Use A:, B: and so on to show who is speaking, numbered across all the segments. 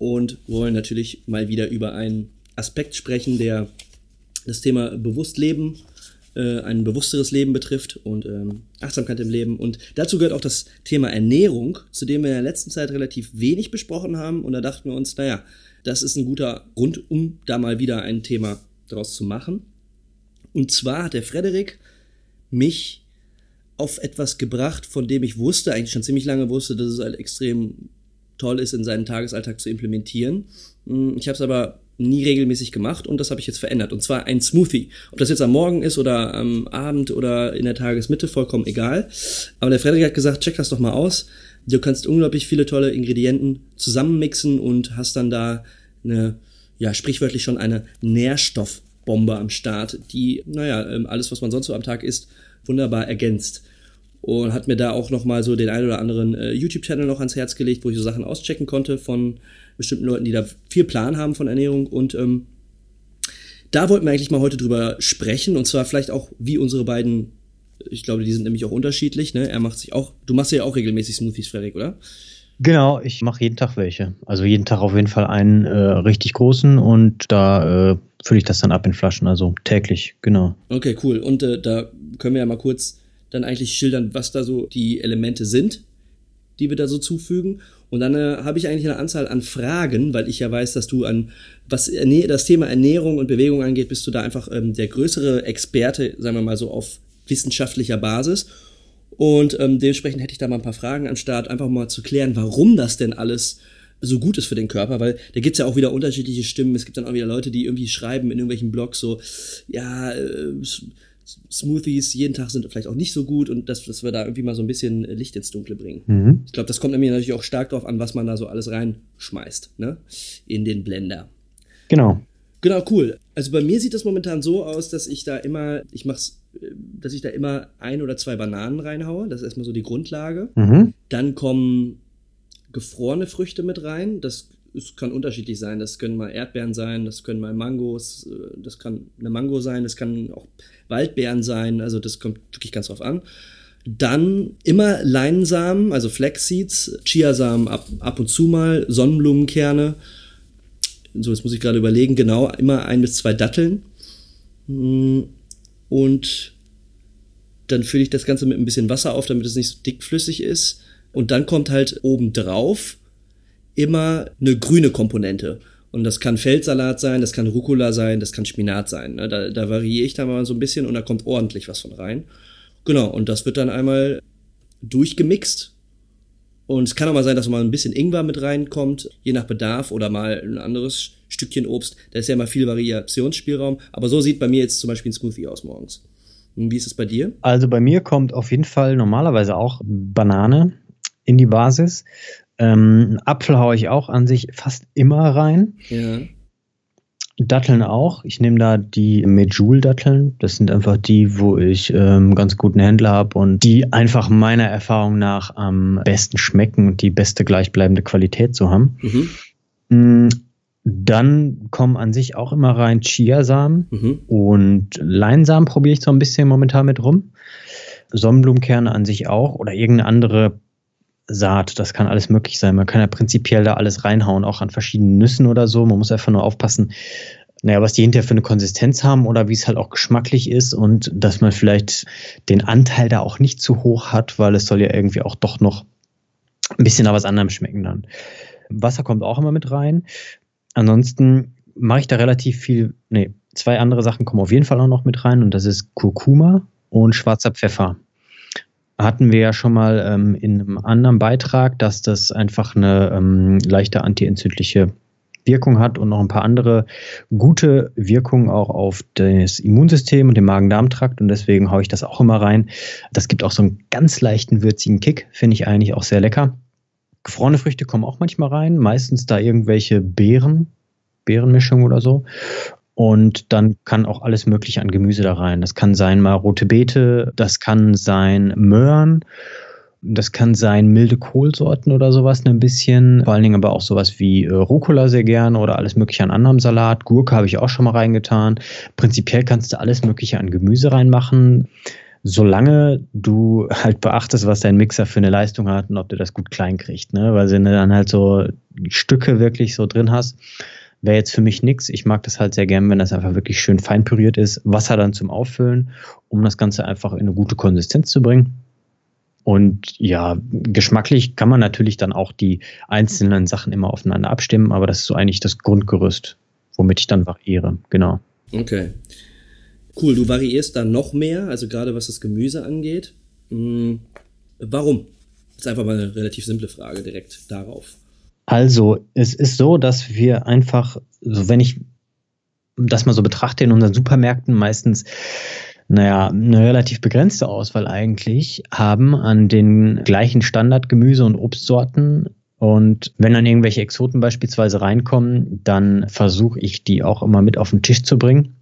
A: und wollen natürlich mal wieder über einen Aspekt sprechen, der das Thema Bewusstleben, äh, ein bewussteres Leben betrifft und ähm, Achtsamkeit im Leben. Und dazu gehört auch das Thema Ernährung, zu dem wir in der letzten Zeit relativ wenig besprochen haben. Und da dachten wir uns, naja, das ist ein guter Grund, um da mal wieder ein Thema draus zu machen. Und zwar hat der Frederik mich auf etwas gebracht, von dem ich wusste, eigentlich schon ziemlich lange wusste, dass es halt extrem toll ist, in seinen Tagesalltag zu implementieren. Hm, ich habe es aber nie regelmäßig gemacht und das habe ich jetzt verändert. Und zwar ein Smoothie. Ob das jetzt am Morgen ist oder am Abend oder in der Tagesmitte, vollkommen egal. Aber der Frederik hat gesagt, check das doch mal aus. Du kannst unglaublich viele tolle Ingredienten zusammenmixen und hast dann da eine, ja, sprichwörtlich schon eine Nährstoffbombe am Start, die, naja, ähm, alles, was man sonst so am Tag isst, wunderbar ergänzt und hat mir da auch noch mal so den ein oder anderen äh, YouTube-Channel noch ans Herz gelegt, wo ich so Sachen auschecken konnte von bestimmten Leuten, die da viel Plan haben von Ernährung und ähm, da wollten wir eigentlich mal heute drüber sprechen und zwar vielleicht auch, wie unsere beiden, ich glaube, die sind nämlich auch unterschiedlich, ne? Er macht sich auch, du machst ja auch regelmäßig Smoothies, Frederik, oder?
B: Genau, ich mache jeden Tag welche. Also jeden Tag auf jeden Fall einen äh, richtig großen und da äh, fülle ich das dann ab in Flaschen, also täglich, genau.
A: Okay, cool. Und äh, da können wir ja mal kurz dann eigentlich schildern, was da so die Elemente sind, die wir da so zufügen. Und dann äh, habe ich eigentlich eine Anzahl an Fragen, weil ich ja weiß, dass du an, was das Thema Ernährung und Bewegung angeht, bist du da einfach ähm, der größere Experte, sagen wir mal so, auf wissenschaftlicher Basis. Und ähm, dementsprechend hätte ich da mal ein paar Fragen an Start, einfach mal zu klären, warum das denn alles so gut ist für den Körper, weil da gibt's ja auch wieder unterschiedliche Stimmen. Es gibt dann auch wieder Leute, die irgendwie schreiben in irgendwelchen Blogs so, ja, äh, Smoothies jeden Tag sind vielleicht auch nicht so gut und dass, dass wir da irgendwie mal so ein bisschen Licht ins Dunkle bringen. Mhm. Ich glaube, das kommt nämlich natürlich auch stark darauf an, was man da so alles reinschmeißt, ne? In den Blender.
B: Genau.
A: Genau, cool. Also bei mir sieht das momentan so aus, dass ich da immer, ich mach's, dass ich da immer ein oder zwei Bananen reinhaue. Das ist erstmal so die Grundlage. Mhm. Dann kommen gefrorene Früchte mit rein. Das es kann unterschiedlich sein. Das können mal Erdbeeren sein, das können mal Mangos, äh, das kann eine Mango sein, das kann auch Waldbeeren sein. Also das kommt wirklich ganz drauf an. Dann immer Leinsamen, also Flaxseeds, Chiasamen ab, ab und zu mal, Sonnenblumenkerne. So, jetzt muss ich gerade überlegen, genau, immer ein bis zwei Datteln. Mm, und dann fülle ich das Ganze mit ein bisschen Wasser auf, damit es nicht so dickflüssig ist. Und dann kommt halt oben drauf immer eine grüne Komponente. Und das kann Feldsalat sein, das kann Rucola sein, das kann Spinat sein. Ne? Da, da variiere ich dann mal so ein bisschen und da kommt ordentlich was von rein. Genau, und das wird dann einmal durchgemixt. Und es kann auch mal sein, dass mal ein bisschen Ingwer mit reinkommt, je nach Bedarf oder mal ein anderes Stückchen Obst. Da ist ja immer viel Variationsspielraum. Aber so sieht bei mir jetzt zum Beispiel ein Smoothie aus morgens. Und wie ist es bei dir?
B: Also bei mir kommt auf jeden Fall normalerweise auch Banane in die Basis. Ähm, Apfel haue ich auch an sich fast immer rein. Ja. Datteln auch. Ich nehme da die Medjool-Datteln. Das sind einfach die, wo ich ähm, ganz guten Händler habe und die einfach meiner Erfahrung nach am besten schmecken und die beste gleichbleibende Qualität so haben. Mhm. Mm, dann kommen an sich auch immer rein Chiasamen mhm. und Leinsamen probiere ich so ein bisschen momentan mit rum. Sonnenblumenkerne an sich auch oder irgendeine andere Saat, das kann alles möglich sein. Man kann ja prinzipiell da alles reinhauen, auch an verschiedenen Nüssen oder so. Man muss einfach nur aufpassen, naja, was die hinterher für eine Konsistenz haben oder wie es halt auch geschmacklich ist und dass man vielleicht den Anteil da auch nicht zu hoch hat, weil es soll ja irgendwie auch doch noch ein bisschen nach was anderem schmecken dann. Wasser kommt auch immer mit rein. Ansonsten mache ich da relativ viel, nee, zwei andere Sachen kommen auf jeden Fall auch noch mit rein und das ist Kurkuma und schwarzer Pfeffer hatten wir ja schon mal ähm, in einem anderen Beitrag, dass das einfach eine ähm, leichte antientzündliche Wirkung hat und noch ein paar andere gute Wirkungen auch auf das Immunsystem und den Magen-Darm-Trakt und deswegen haue ich das auch immer rein. Das gibt auch so einen ganz leichten würzigen Kick, finde ich eigentlich auch sehr lecker. gefrorene Früchte kommen auch manchmal rein, meistens da irgendwelche Beeren, Beerenmischung oder so. Und dann kann auch alles Mögliche an Gemüse da rein. Das kann sein mal rote Beete, das kann sein Möhren, das kann sein milde Kohlsorten oder sowas ein bisschen. Vor allen Dingen aber auch sowas wie äh, Rucola sehr gern oder alles Mögliche an anderem Salat. Gurke habe ich auch schon mal reingetan. Prinzipiell kannst du alles Mögliche an Gemüse reinmachen solange du halt beachtest, was dein Mixer für eine Leistung hat und ob du das gut klein kriegst, ne? Weil wenn du dann halt so Stücke wirklich so drin hast, wäre jetzt für mich nichts. Ich mag das halt sehr gern, wenn das einfach wirklich schön fein püriert ist. Wasser dann zum Auffüllen, um das Ganze einfach in eine gute Konsistenz zu bringen. Und ja, geschmacklich kann man natürlich dann auch die einzelnen Sachen immer aufeinander abstimmen, aber das ist so eigentlich das Grundgerüst, womit ich dann variiere. Genau.
A: Okay. Cool, du variierst da noch mehr, also gerade was das Gemüse angeht. Hm, warum? Das ist einfach mal eine relativ simple Frage direkt darauf.
B: Also, es ist so, dass wir einfach, also wenn ich das mal so betrachte, in unseren Supermärkten meistens, naja, eine relativ begrenzte Auswahl eigentlich haben an den gleichen Standardgemüse- und Obstsorten. Und wenn dann irgendwelche Exoten beispielsweise reinkommen, dann versuche ich die auch immer mit auf den Tisch zu bringen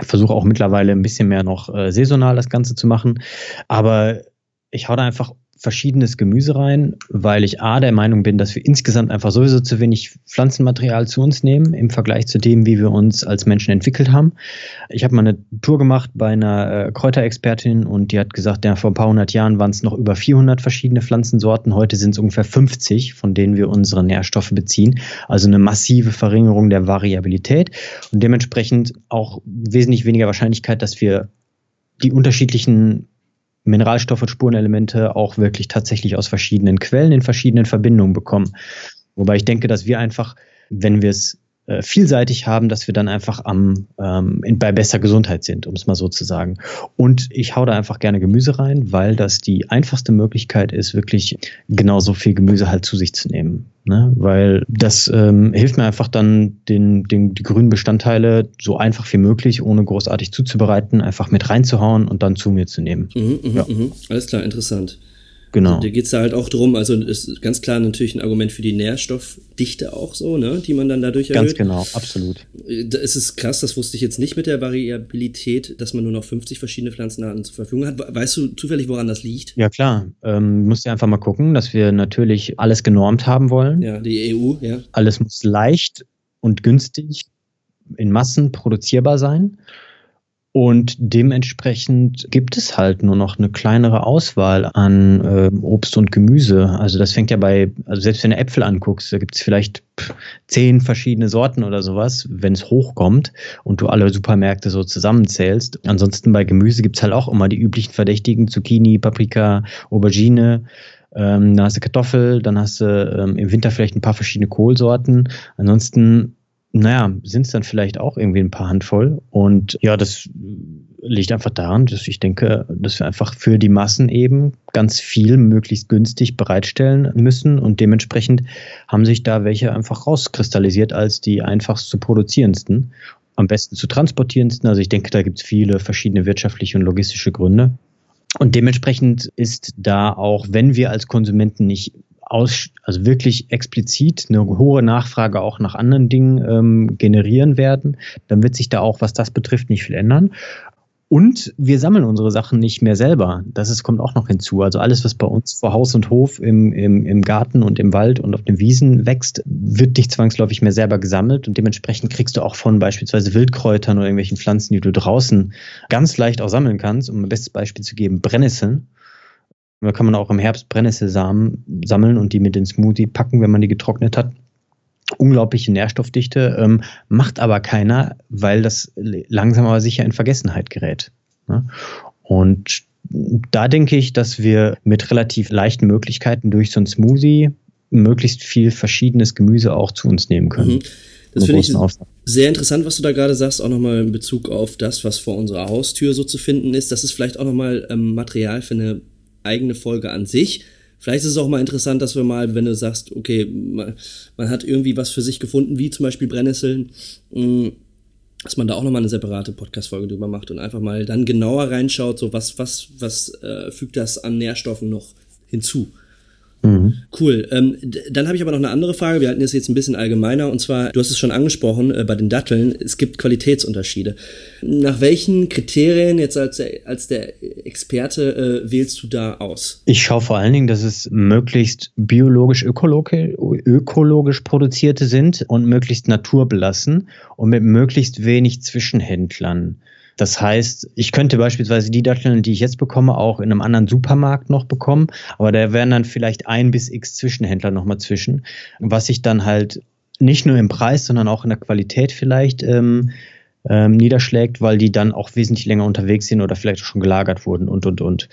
B: versuche auch mittlerweile ein bisschen mehr noch äh, saisonal das Ganze zu machen. Aber ich hau da einfach verschiedenes Gemüse rein, weil ich A der Meinung bin, dass wir insgesamt einfach sowieso zu wenig Pflanzenmaterial zu uns nehmen im Vergleich zu dem, wie wir uns als Menschen entwickelt haben. Ich habe mal eine Tour gemacht bei einer äh, Kräuterexpertin und die hat gesagt, ja, vor ein paar hundert Jahren waren es noch über 400 verschiedene Pflanzensorten, heute sind es ungefähr 50, von denen wir unsere Nährstoffe beziehen. Also eine massive Verringerung der Variabilität und dementsprechend auch wesentlich weniger Wahrscheinlichkeit, dass wir die unterschiedlichen Mineralstoffe und Spurenelemente auch wirklich tatsächlich aus verschiedenen Quellen in verschiedenen Verbindungen bekommen. Wobei ich denke, dass wir einfach, wenn wir es äh, vielseitig haben, dass wir dann einfach am ähm, in, bei besser Gesundheit sind, um es mal so zu sagen. Und ich hau da einfach gerne Gemüse rein, weil das die einfachste Möglichkeit ist, wirklich genauso viel Gemüse halt zu sich zu nehmen. Ne? Weil das ähm, hilft mir einfach dann, den, den, die grünen Bestandteile so einfach wie möglich, ohne großartig zuzubereiten, einfach mit reinzuhauen und dann zu mir zu nehmen.
A: Mhm, mh, ja. mh. Alles klar, interessant.
B: Genau.
A: Also, da geht's da halt auch drum, also ist ganz klar natürlich ein Argument für die Nährstoffdichte auch so, ne, die man dann dadurch erhöht.
B: Ganz genau, absolut.
A: Es ist krass, das wusste ich jetzt nicht mit der Variabilität, dass man nur noch 50 verschiedene Pflanzenarten zur Verfügung hat. Weißt du zufällig, woran das liegt?
B: Ja klar, ähm, musst ja einfach mal gucken, dass wir natürlich alles genormt haben wollen.
A: Ja, die EU, ja.
B: Alles muss leicht und günstig in Massen produzierbar sein. Und dementsprechend gibt es halt nur noch eine kleinere Auswahl an äh, Obst und Gemüse. Also das fängt ja bei, also selbst wenn du Äpfel anguckst, da gibt es vielleicht zehn verschiedene Sorten oder sowas, wenn es hochkommt und du alle Supermärkte so zusammenzählst. Ansonsten bei Gemüse gibt es halt auch immer die üblichen Verdächtigen, Zucchini, Paprika, Aubergine. Ähm, dann hast du Kartoffel, dann hast du ähm, im Winter vielleicht ein paar verschiedene Kohlsorten. Ansonsten naja, sind es dann vielleicht auch irgendwie ein paar Handvoll. Und ja, das liegt einfach daran, dass ich denke, dass wir einfach für die Massen eben ganz viel möglichst günstig bereitstellen müssen. Und dementsprechend haben sich da welche einfach rauskristallisiert als die einfachst zu produzierendsten, am besten zu transportierendsten. Also ich denke, da gibt es viele verschiedene wirtschaftliche und logistische Gründe. Und dementsprechend ist da auch, wenn wir als Konsumenten nicht aus, also wirklich explizit eine hohe Nachfrage auch nach anderen Dingen ähm, generieren werden, dann wird sich da auch, was das betrifft, nicht viel ändern. Und wir sammeln unsere Sachen nicht mehr selber. Das ist, kommt auch noch hinzu. Also alles, was bei uns vor Haus und Hof im, im, im Garten und im Wald und auf den Wiesen wächst, wird nicht zwangsläufig mehr selber gesammelt. Und dementsprechend kriegst du auch von beispielsweise Wildkräutern oder irgendwelchen Pflanzen, die du draußen ganz leicht auch sammeln kannst, um ein bestes Beispiel zu geben, Brennnesseln da kann man auch im Herbst Brennnesselsamen sammeln und die mit in Smoothie packen, wenn man die getrocknet hat. Unglaubliche Nährstoffdichte, ähm, macht aber keiner, weil das langsam aber sicher in Vergessenheit gerät. Ne? Und da denke ich, dass wir mit relativ leichten Möglichkeiten durch so ein Smoothie möglichst viel verschiedenes Gemüse auch zu uns nehmen können. Mhm.
A: Das finde ich sehr interessant, was du da gerade sagst, auch nochmal in Bezug auf das, was vor unserer Haustür so zu finden ist. Das ist vielleicht auch nochmal ähm, Material für eine eigene Folge an sich. Vielleicht ist es auch mal interessant, dass wir mal, wenn du sagst, okay, man, hat irgendwie was für sich gefunden, wie zum Beispiel Brennnesseln, mm, dass man da auch nochmal eine separate Podcast-Folge drüber macht und einfach mal dann genauer reinschaut, so was, was, was äh, fügt das an Nährstoffen noch hinzu. Mhm. Cool. Ähm, dann habe ich aber noch eine andere Frage. Wir halten das jetzt ein bisschen allgemeiner. Und zwar, du hast es schon angesprochen, äh, bei den Datteln, es gibt Qualitätsunterschiede. Nach welchen Kriterien jetzt als der, als der Experte äh, wählst du da aus?
B: Ich schaue vor allen Dingen, dass es möglichst biologisch, ökologisch, ökologisch produzierte sind und möglichst naturbelassen und mit möglichst wenig Zwischenhändlern. Das heißt, ich könnte beispielsweise die Datteln, die ich jetzt bekomme, auch in einem anderen Supermarkt noch bekommen, aber da wären dann vielleicht ein bis x Zwischenhändler nochmal zwischen, was sich dann halt nicht nur im Preis, sondern auch in der Qualität vielleicht ähm, ähm, niederschlägt, weil die dann auch wesentlich länger unterwegs sind oder vielleicht auch schon gelagert wurden und und und.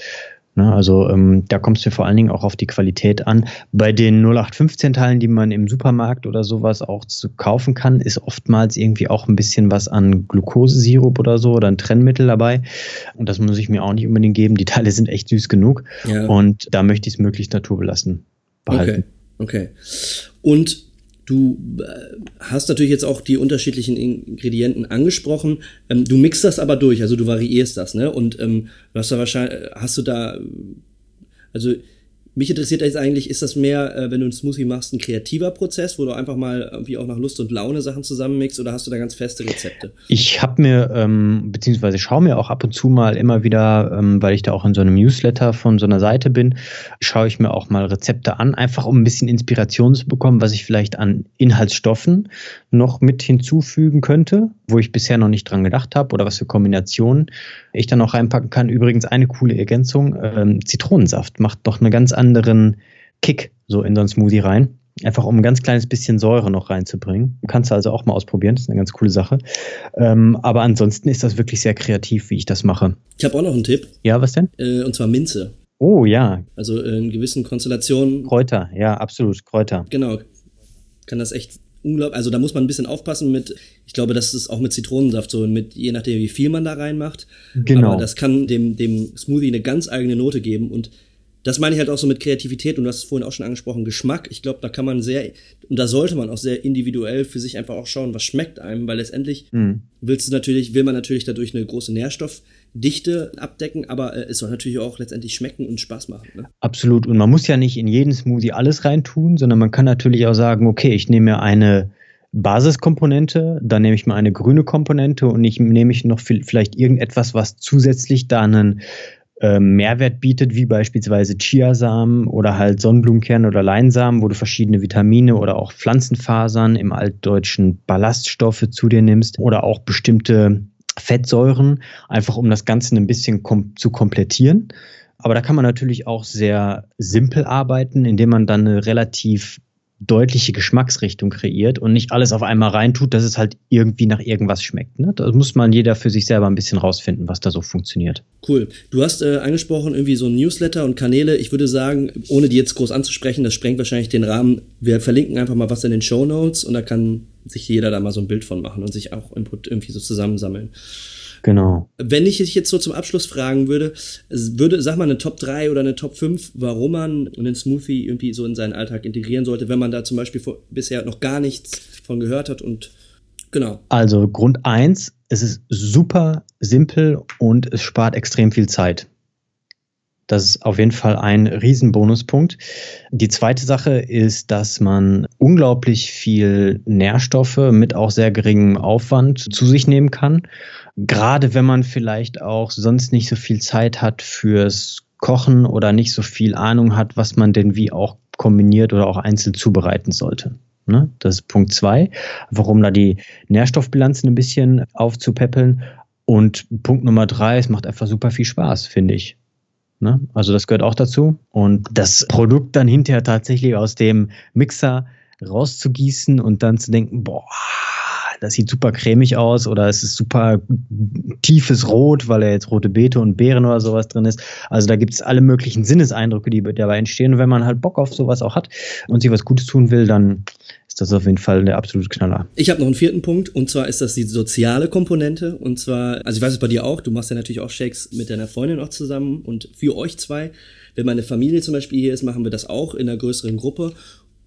B: Ne, also ähm, da kommt es mir vor allen Dingen auch auf die Qualität an. Bei den 0815-Teilen, die man im Supermarkt oder sowas auch zu kaufen kann, ist oftmals irgendwie auch ein bisschen was an Glukosesirup oder so oder ein Trennmittel dabei. Und das muss ich mir auch nicht unbedingt geben. Die Teile sind echt süß genug. Ja. Und da möchte ich es möglichst naturbelassen behalten.
A: Okay. okay. Und Du äh, hast natürlich jetzt auch die unterschiedlichen Ingredienten angesprochen. Ähm, du mixt das aber durch, also du variierst das, ne? Und ähm, du hast da wahrscheinlich, hast du da, also mich interessiert jetzt eigentlich, ist das mehr, äh, wenn du einen Smoothie machst, ein kreativer Prozess, wo du einfach mal irgendwie auch nach Lust und Laune Sachen zusammenmixst oder hast du da ganz feste Rezepte?
B: Ich habe mir, ähm, beziehungsweise schaue mir auch ab und zu mal immer wieder, ähm, weil ich da auch in so einem Newsletter von so einer Seite bin, schaue ich mir auch mal Rezepte an, einfach um ein bisschen Inspiration zu bekommen, was ich vielleicht an Inhaltsstoffen noch mit hinzufügen könnte, wo ich bisher noch nicht dran gedacht habe oder was für Kombinationen ich dann noch reinpacken kann. Übrigens eine coole Ergänzung, ähm, Zitronensaft macht doch einen ganz anderen Kick so in so einen Smoothie rein. Einfach um ein ganz kleines bisschen Säure noch reinzubringen. Kannst du also auch mal ausprobieren, das ist eine ganz coole Sache. Ähm, aber ansonsten ist das wirklich sehr kreativ, wie ich das mache.
A: Ich habe auch noch einen Tipp.
B: Ja, was denn?
A: Äh, und zwar Minze.
B: Oh ja.
A: Also in gewissen Konstellationen.
B: Kräuter, ja, absolut, Kräuter.
A: Genau. Kann das echt unglaublich, also da muss man ein bisschen aufpassen mit, ich glaube, das ist auch mit Zitronensaft so, mit, je nachdem, wie viel man da reinmacht. Genau. Aber das kann dem, dem Smoothie eine ganz eigene Note geben und das meine ich halt auch so mit Kreativität und du hast es vorhin auch schon angesprochen, Geschmack. Ich glaube, da kann man sehr, und da sollte man auch sehr individuell für sich einfach auch schauen, was schmeckt einem, weil letztendlich mhm. willst du natürlich, will man natürlich dadurch eine große Nährstoffdichte abdecken, aber äh, es soll natürlich auch letztendlich schmecken und Spaß machen. Ne?
B: Absolut. Und man muss ja nicht in jeden Smoothie alles reintun, sondern man kann natürlich auch sagen, okay, ich nehme mir eine Basiskomponente, dann nehme ich mal eine grüne Komponente und ich nehme ich noch vielleicht irgendetwas, was zusätzlich da einen ähm, Mehrwert bietet, wie beispielsweise Chiasamen oder halt Sonnenblumenkerne oder Leinsamen, wo du verschiedene Vitamine oder auch Pflanzenfasern im altdeutschen Ballaststoffe zu dir nimmst oder auch bestimmte Fettsäuren, einfach um das Ganze ein bisschen kom zu komplettieren. Aber da kann man natürlich auch sehr simpel arbeiten, indem man dann eine relativ deutliche Geschmacksrichtung kreiert und nicht alles auf einmal reintut, dass es halt irgendwie nach irgendwas schmeckt. Ne? Da muss man jeder für sich selber ein bisschen rausfinden, was da so funktioniert.
A: Cool. Du hast äh, angesprochen, irgendwie so Newsletter und Kanäle. Ich würde sagen, ohne die jetzt groß anzusprechen, das sprengt wahrscheinlich den Rahmen. Wir verlinken einfach mal was in den Show Notes und da kann sich jeder da mal so ein Bild von machen und sich auch Input irgendwie so zusammensammeln.
B: Genau.
A: Wenn ich dich jetzt so zum Abschluss fragen würde, würde, sag mal, eine Top 3 oder eine Top 5, warum man einen Smoothie irgendwie so in seinen Alltag integrieren sollte, wenn man da zum Beispiel vor, bisher noch gar nichts von gehört hat und genau.
B: Also Grund 1, es ist super simpel und es spart extrem viel Zeit. Das ist auf jeden Fall ein Riesenbonuspunkt. Die zweite Sache ist, dass man unglaublich viel Nährstoffe mit auch sehr geringem Aufwand zu sich nehmen kann. Gerade wenn man vielleicht auch sonst nicht so viel Zeit hat fürs Kochen oder nicht so viel Ahnung hat, was man denn wie auch kombiniert oder auch einzeln zubereiten sollte. Ne? Das ist Punkt zwei, warum da die Nährstoffbilanzen ein bisschen aufzupäppeln. Und Punkt Nummer drei, es macht einfach super viel Spaß, finde ich. Ne? Also das gehört auch dazu. Und das Produkt dann hinterher tatsächlich aus dem Mixer rauszugießen und dann zu denken, boah, das sieht super cremig aus oder es ist super tiefes Rot, weil da jetzt rote Beete und Beeren oder sowas drin ist. Also da gibt es alle möglichen Sinneseindrücke, die dabei entstehen. Und wenn man halt Bock auf sowas auch hat und sich was Gutes tun will, dann ist das auf jeden Fall der absolute Knaller.
A: Ich habe noch einen vierten Punkt und zwar ist das die soziale Komponente und zwar, also ich weiß es bei dir auch, du machst ja natürlich auch Shakes mit deiner Freundin auch zusammen und für euch zwei. Wenn meine Familie zum Beispiel hier ist, machen wir das auch in einer größeren Gruppe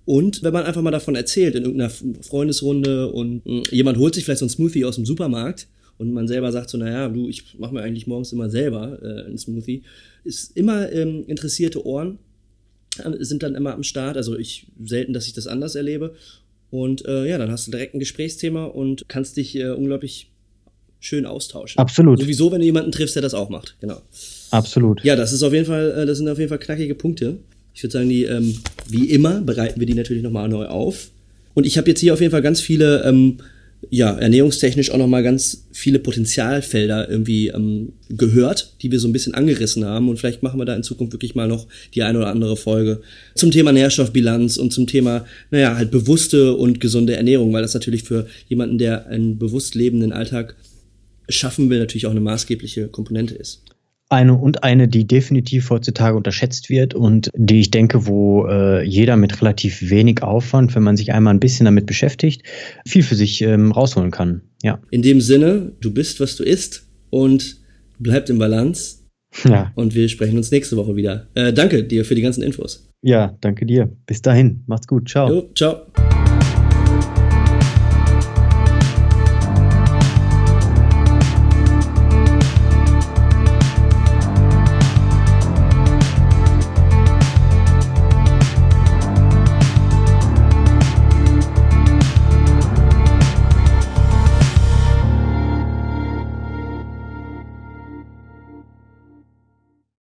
A: und wenn man einfach mal davon erzählt in irgendeiner Freundesrunde und hm, jemand holt sich vielleicht so ein Smoothie aus dem Supermarkt und man selber sagt so, naja, du, ich mache mir eigentlich morgens immer selber äh, einen Smoothie, ist immer ähm, interessierte Ohren äh, sind dann immer am Start. Also ich selten, dass ich das anders erlebe. Und äh, ja, dann hast du direkt ein Gesprächsthema und kannst dich äh, unglaublich schön austauschen.
B: Absolut.
A: Sowieso, wenn du jemanden triffst, der das auch macht. Genau.
B: Absolut.
A: Ja, das ist auf jeden Fall, äh, das sind auf jeden Fall knackige Punkte. Ich würde sagen, die, ähm, wie immer, bereiten wir die natürlich nochmal neu auf. Und ich habe jetzt hier auf jeden Fall ganz viele ähm, ja, ernährungstechnisch auch nochmal ganz viele Potenzialfelder irgendwie ähm, gehört, die wir so ein bisschen angerissen haben. Und vielleicht machen wir da in Zukunft wirklich mal noch die eine oder andere Folge zum Thema Nährstoffbilanz und zum Thema, naja, halt bewusste und gesunde Ernährung, weil das natürlich für jemanden, der einen bewusst lebenden Alltag schaffen will, natürlich auch eine maßgebliche Komponente ist
B: eine und eine, die definitiv heutzutage unterschätzt wird und die ich denke, wo äh, jeder mit relativ wenig Aufwand, wenn man sich einmal ein bisschen damit beschäftigt, viel für sich ähm, rausholen kann. Ja.
A: In dem Sinne, du bist, was du isst und bleibt im Balance. Ja. Und wir sprechen uns nächste Woche wieder. Äh, danke dir für die ganzen Infos.
B: Ja, danke dir. Bis dahin. Macht's gut. Ciao. Jo, ciao.